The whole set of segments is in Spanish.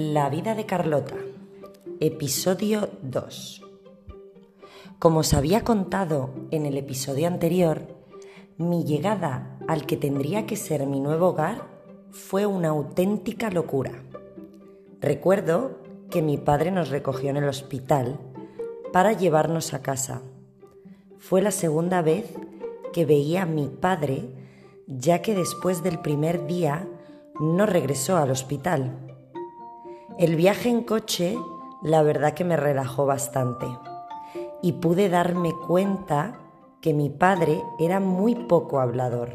La vida de Carlota, episodio 2. Como os había contado en el episodio anterior, mi llegada al que tendría que ser mi nuevo hogar fue una auténtica locura. Recuerdo que mi padre nos recogió en el hospital para llevarnos a casa. Fue la segunda vez que veía a mi padre, ya que después del primer día no regresó al hospital. El viaje en coche, la verdad que me relajó bastante y pude darme cuenta que mi padre era muy poco hablador.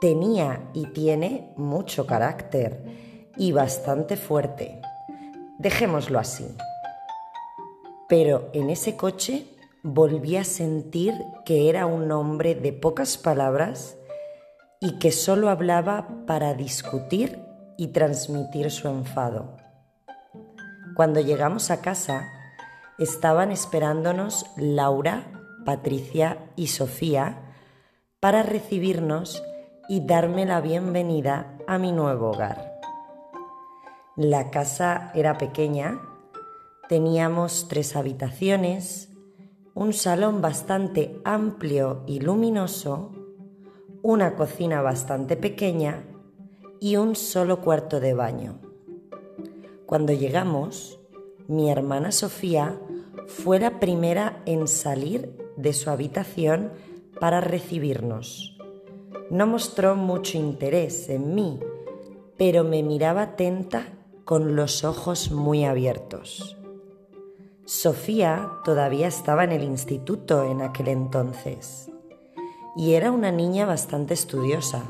Tenía y tiene mucho carácter y bastante fuerte. Dejémoslo así. Pero en ese coche volví a sentir que era un hombre de pocas palabras y que solo hablaba para discutir y transmitir su enfado. Cuando llegamos a casa, estaban esperándonos Laura, Patricia y Sofía para recibirnos y darme la bienvenida a mi nuevo hogar. La casa era pequeña, teníamos tres habitaciones, un salón bastante amplio y luminoso, una cocina bastante pequeña y un solo cuarto de baño. Cuando llegamos, mi hermana Sofía fue la primera en salir de su habitación para recibirnos. No mostró mucho interés en mí, pero me miraba atenta con los ojos muy abiertos. Sofía todavía estaba en el instituto en aquel entonces y era una niña bastante estudiosa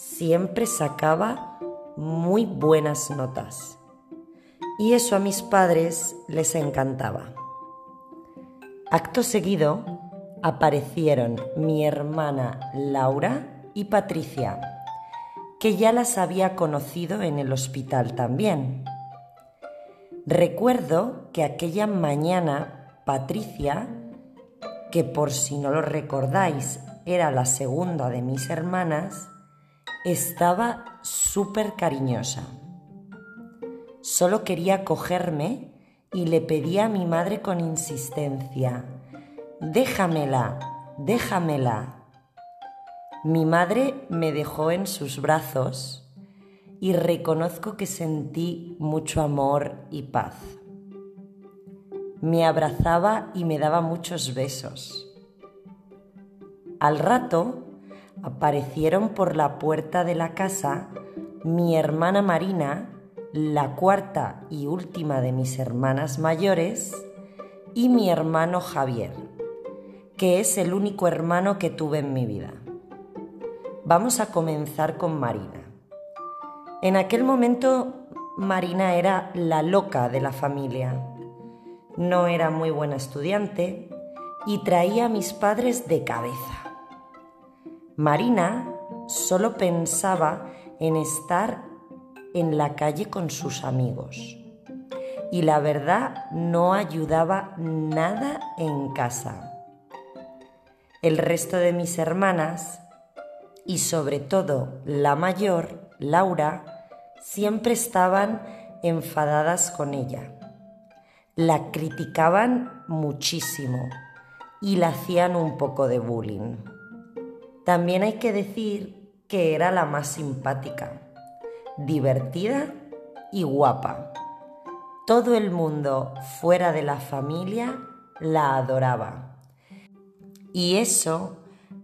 siempre sacaba muy buenas notas. Y eso a mis padres les encantaba. Acto seguido aparecieron mi hermana Laura y Patricia, que ya las había conocido en el hospital también. Recuerdo que aquella mañana Patricia, que por si no lo recordáis era la segunda de mis hermanas, estaba súper cariñosa. Solo quería cogerme y le pedía a mi madre con insistencia, déjamela, déjamela. Mi madre me dejó en sus brazos y reconozco que sentí mucho amor y paz. Me abrazaba y me daba muchos besos. Al rato aparecieron por la puerta de la casa mi hermana Marina, la cuarta y última de mis hermanas mayores, y mi hermano Javier, que es el único hermano que tuve en mi vida. Vamos a comenzar con Marina. En aquel momento Marina era la loca de la familia. No era muy buena estudiante y traía a mis padres de cabeza. Marina solo pensaba en estar en la calle con sus amigos y la verdad no ayudaba nada en casa. El resto de mis hermanas y sobre todo la mayor, Laura, siempre estaban enfadadas con ella. La criticaban muchísimo y la hacían un poco de bullying. También hay que decir que era la más simpática, divertida y guapa. Todo el mundo fuera de la familia la adoraba. Y eso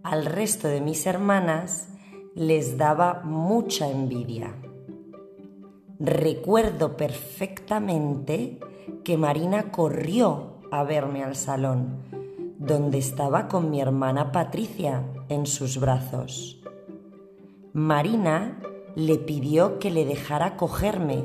al resto de mis hermanas les daba mucha envidia. Recuerdo perfectamente que Marina corrió a verme al salón, donde estaba con mi hermana Patricia en sus brazos. Marina le pidió que le dejara cogerme,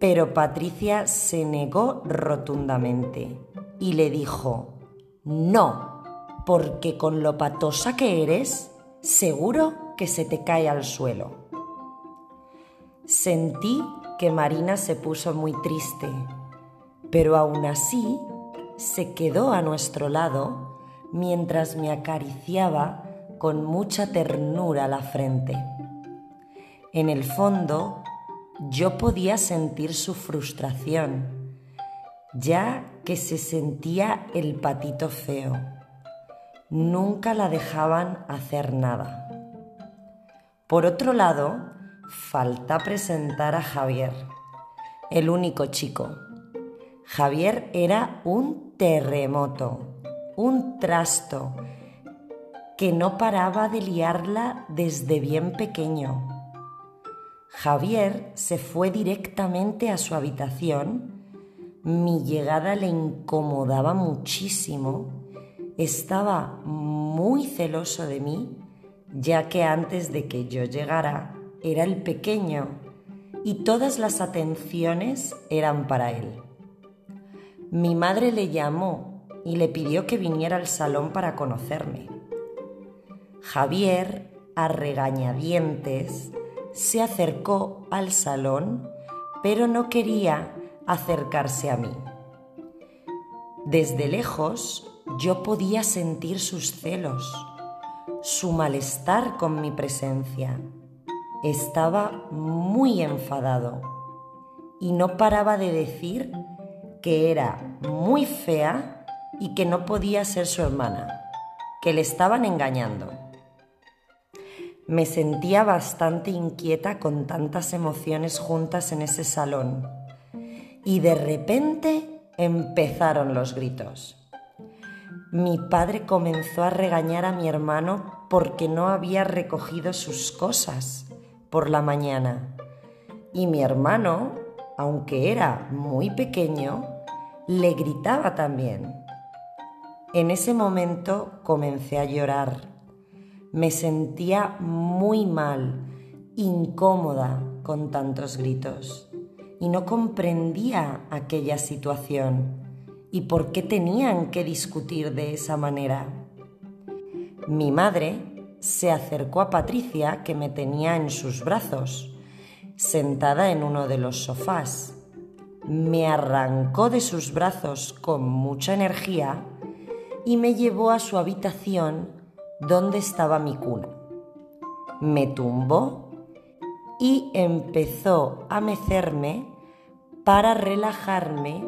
pero Patricia se negó rotundamente y le dijo, no, porque con lo patosa que eres, seguro que se te cae al suelo. Sentí que Marina se puso muy triste, pero aún así se quedó a nuestro lado mientras me acariciaba con mucha ternura la frente. En el fondo, yo podía sentir su frustración, ya que se sentía el patito feo. Nunca la dejaban hacer nada. Por otro lado, falta presentar a Javier, el único chico. Javier era un terremoto, un trasto, que no paraba de liarla desde bien pequeño. Javier se fue directamente a su habitación. Mi llegada le incomodaba muchísimo. Estaba muy celoso de mí, ya que antes de que yo llegara era el pequeño y todas las atenciones eran para él. Mi madre le llamó y le pidió que viniera al salón para conocerme. Javier, a regañadientes, se acercó al salón, pero no quería acercarse a mí. Desde lejos yo podía sentir sus celos, su malestar con mi presencia. Estaba muy enfadado y no paraba de decir que era muy fea y que no podía ser su hermana, que le estaban engañando. Me sentía bastante inquieta con tantas emociones juntas en ese salón. Y de repente empezaron los gritos. Mi padre comenzó a regañar a mi hermano porque no había recogido sus cosas por la mañana. Y mi hermano, aunque era muy pequeño, le gritaba también. En ese momento comencé a llorar me sentía muy mal, incómoda con tantos gritos y no comprendía aquella situación y por qué tenían que discutir de esa manera. Mi madre se acercó a Patricia que me tenía en sus brazos, sentada en uno de los sofás. Me arrancó de sus brazos con mucha energía y me llevó a su habitación dónde estaba mi cuna. Me tumbó y empezó a mecerme para relajarme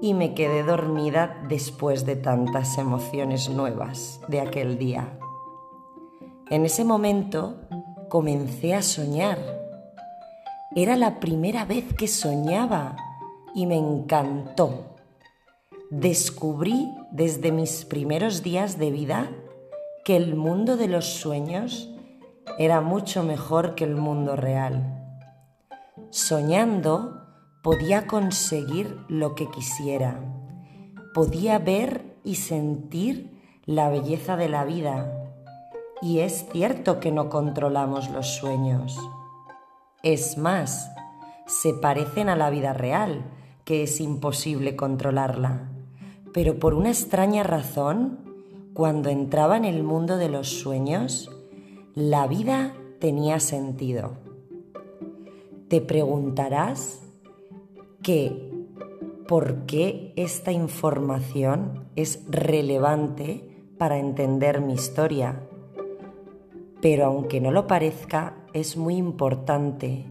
y me quedé dormida después de tantas emociones nuevas de aquel día. En ese momento comencé a soñar. Era la primera vez que soñaba y me encantó. Descubrí desde mis primeros días de vida que el mundo de los sueños era mucho mejor que el mundo real. Soñando podía conseguir lo que quisiera, podía ver y sentir la belleza de la vida. Y es cierto que no controlamos los sueños. Es más, se parecen a la vida real, que es imposible controlarla. Pero por una extraña razón, cuando entraba en el mundo de los sueños, la vida tenía sentido. Te preguntarás que por qué esta información es relevante para entender mi historia. Pero aunque no lo parezca, es muy importante.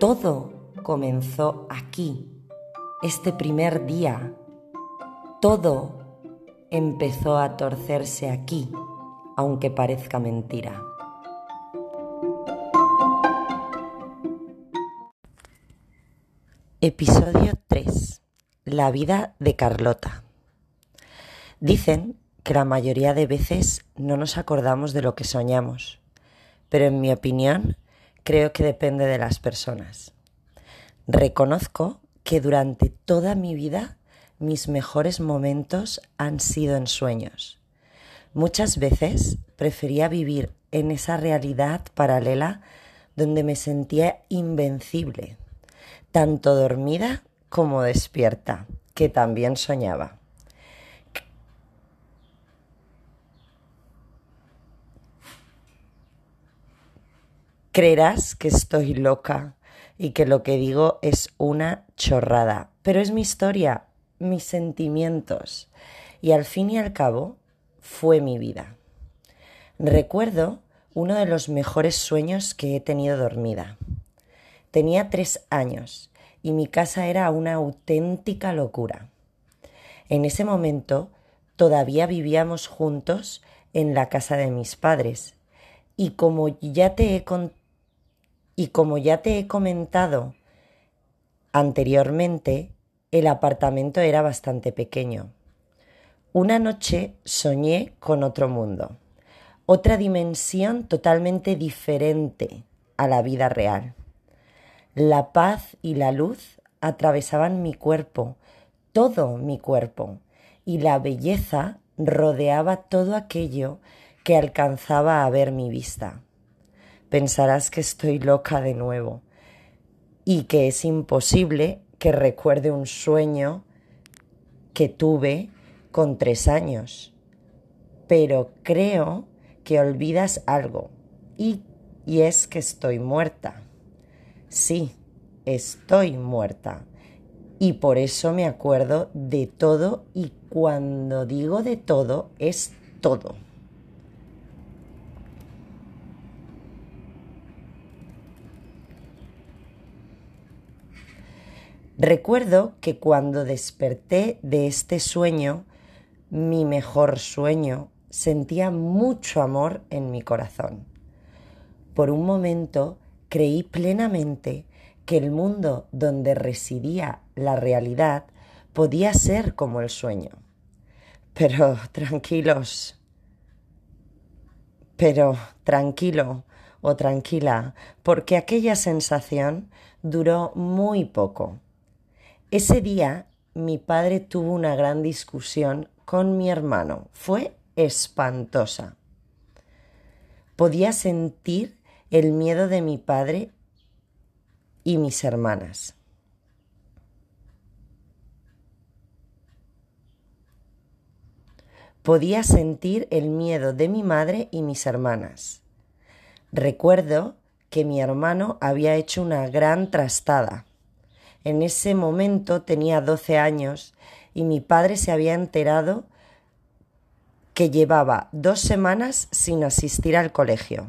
Todo comenzó aquí, este primer día. Todo empezó a torcerse aquí, aunque parezca mentira. Episodio 3. La vida de Carlota. Dicen que la mayoría de veces no nos acordamos de lo que soñamos, pero en mi opinión creo que depende de las personas. Reconozco que durante toda mi vida mis mejores momentos han sido en sueños. Muchas veces prefería vivir en esa realidad paralela donde me sentía invencible, tanto dormida como despierta, que también soñaba. Creerás que estoy loca y que lo que digo es una chorrada, pero es mi historia mis sentimientos y al fin y al cabo fue mi vida. Recuerdo uno de los mejores sueños que he tenido dormida. Tenía tres años y mi casa era una auténtica locura. En ese momento todavía vivíamos juntos en la casa de mis padres y como ya te he, y como ya te he comentado anteriormente, el apartamento era bastante pequeño. Una noche soñé con otro mundo, otra dimensión totalmente diferente a la vida real. La paz y la luz atravesaban mi cuerpo, todo mi cuerpo, y la belleza rodeaba todo aquello que alcanzaba a ver mi vista. Pensarás que estoy loca de nuevo y que es imposible que recuerde un sueño que tuve con tres años. Pero creo que olvidas algo y, y es que estoy muerta. Sí, estoy muerta. Y por eso me acuerdo de todo y cuando digo de todo es todo. Recuerdo que cuando desperté de este sueño, mi mejor sueño, sentía mucho amor en mi corazón. Por un momento creí plenamente que el mundo donde residía la realidad podía ser como el sueño. Pero tranquilos, pero tranquilo o tranquila, porque aquella sensación duró muy poco. Ese día mi padre tuvo una gran discusión con mi hermano. Fue espantosa. Podía sentir el miedo de mi padre y mis hermanas. Podía sentir el miedo de mi madre y mis hermanas. Recuerdo que mi hermano había hecho una gran trastada. En ese momento tenía 12 años y mi padre se había enterado que llevaba dos semanas sin asistir al colegio.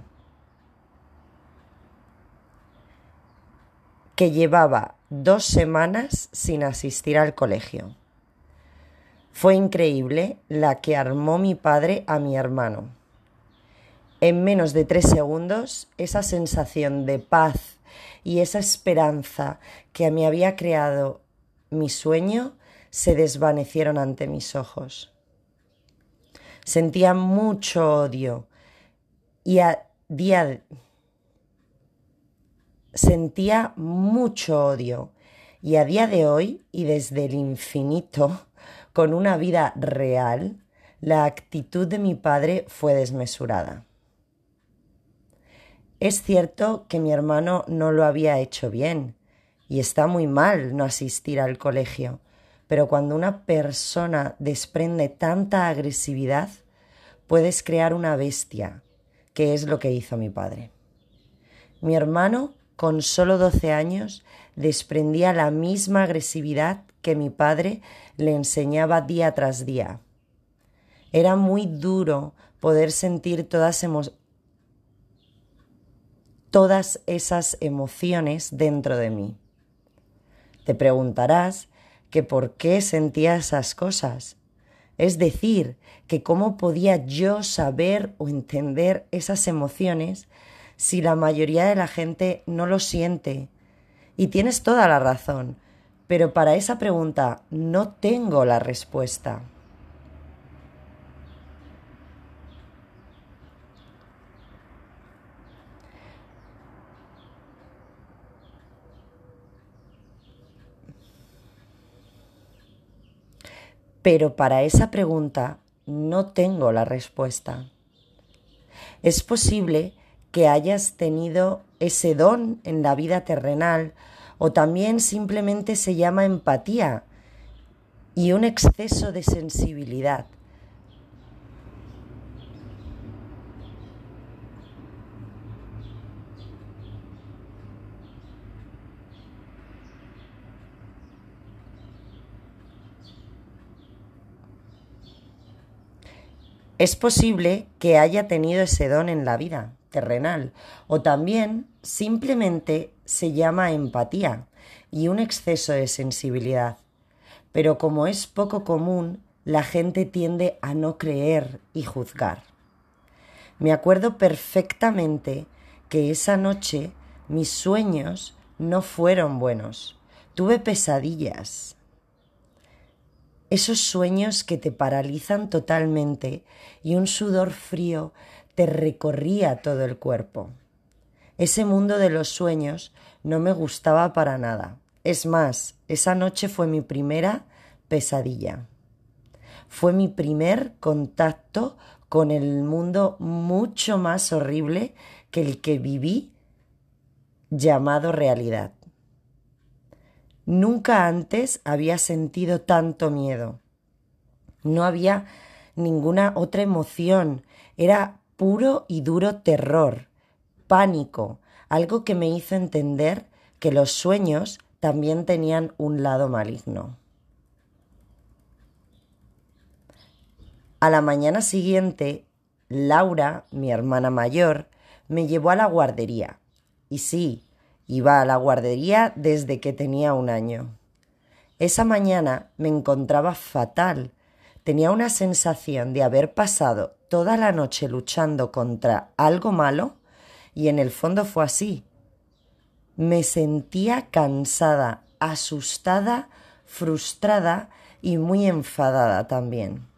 que llevaba dos semanas sin asistir al colegio. Fue increíble la que armó mi padre a mi hermano. En menos de tres segundos, esa sensación de paz y esa esperanza que mí había creado mi sueño se desvanecieron ante mis ojos. Sentía mucho odio y a día sentía mucho odio y a día de hoy y desde el infinito, con una vida real, la actitud de mi padre fue desmesurada. Es cierto que mi hermano no lo había hecho bien y está muy mal no asistir al colegio, pero cuando una persona desprende tanta agresividad, puedes crear una bestia, que es lo que hizo mi padre. Mi hermano con solo 12 años, desprendía la misma agresividad que mi padre le enseñaba día tras día. Era muy duro poder sentir todas, todas esas emociones dentro de mí. Te preguntarás que por qué sentía esas cosas. Es decir, que cómo podía yo saber o entender esas emociones si la mayoría de la gente no lo siente? Y tienes toda la razón, pero para esa pregunta no tengo la respuesta. Pero para esa pregunta no tengo la respuesta. Es posible que hayas tenido ese don en la vida terrenal o también simplemente se llama empatía y un exceso de sensibilidad. Es posible que haya tenido ese don en la vida, terrenal. O también simplemente se llama empatía y un exceso de sensibilidad. Pero como es poco común, la gente tiende a no creer y juzgar. Me acuerdo perfectamente que esa noche mis sueños no fueron buenos. Tuve pesadillas. Esos sueños que te paralizan totalmente y un sudor frío te recorría todo el cuerpo. Ese mundo de los sueños no me gustaba para nada. Es más, esa noche fue mi primera pesadilla. Fue mi primer contacto con el mundo mucho más horrible que el que viví llamado realidad. Nunca antes había sentido tanto miedo. No había ninguna otra emoción. Era puro y duro terror, pánico, algo que me hizo entender que los sueños también tenían un lado maligno. A la mañana siguiente, Laura, mi hermana mayor, me llevó a la guardería. Y sí, iba a la guardería desde que tenía un año. Esa mañana me encontraba fatal. Tenía una sensación de haber pasado toda la noche luchando contra algo malo y en el fondo fue así. Me sentía cansada, asustada, frustrada y muy enfadada también.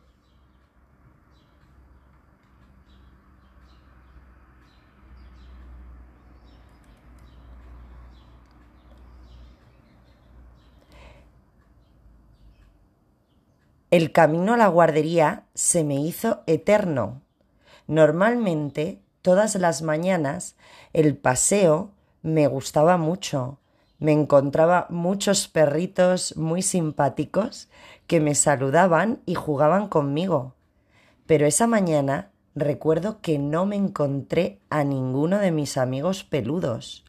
El camino a la guardería se me hizo eterno. Normalmente, todas las mañanas, el paseo me gustaba mucho. Me encontraba muchos perritos muy simpáticos que me saludaban y jugaban conmigo. Pero esa mañana recuerdo que no me encontré a ninguno de mis amigos peludos.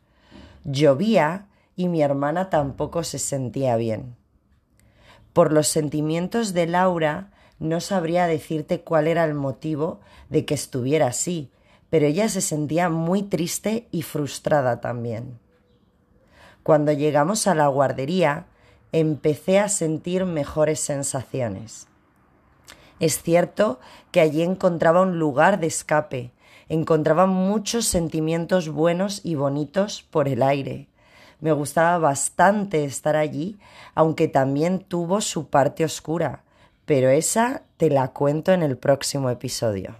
Llovía y mi hermana tampoco se sentía bien. Por los sentimientos de Laura no sabría decirte cuál era el motivo de que estuviera así, pero ella se sentía muy triste y frustrada también. Cuando llegamos a la guardería, empecé a sentir mejores sensaciones. Es cierto que allí encontraba un lugar de escape, encontraba muchos sentimientos buenos y bonitos por el aire. Me gustaba bastante estar allí, aunque también tuvo su parte oscura, pero esa te la cuento en el próximo episodio.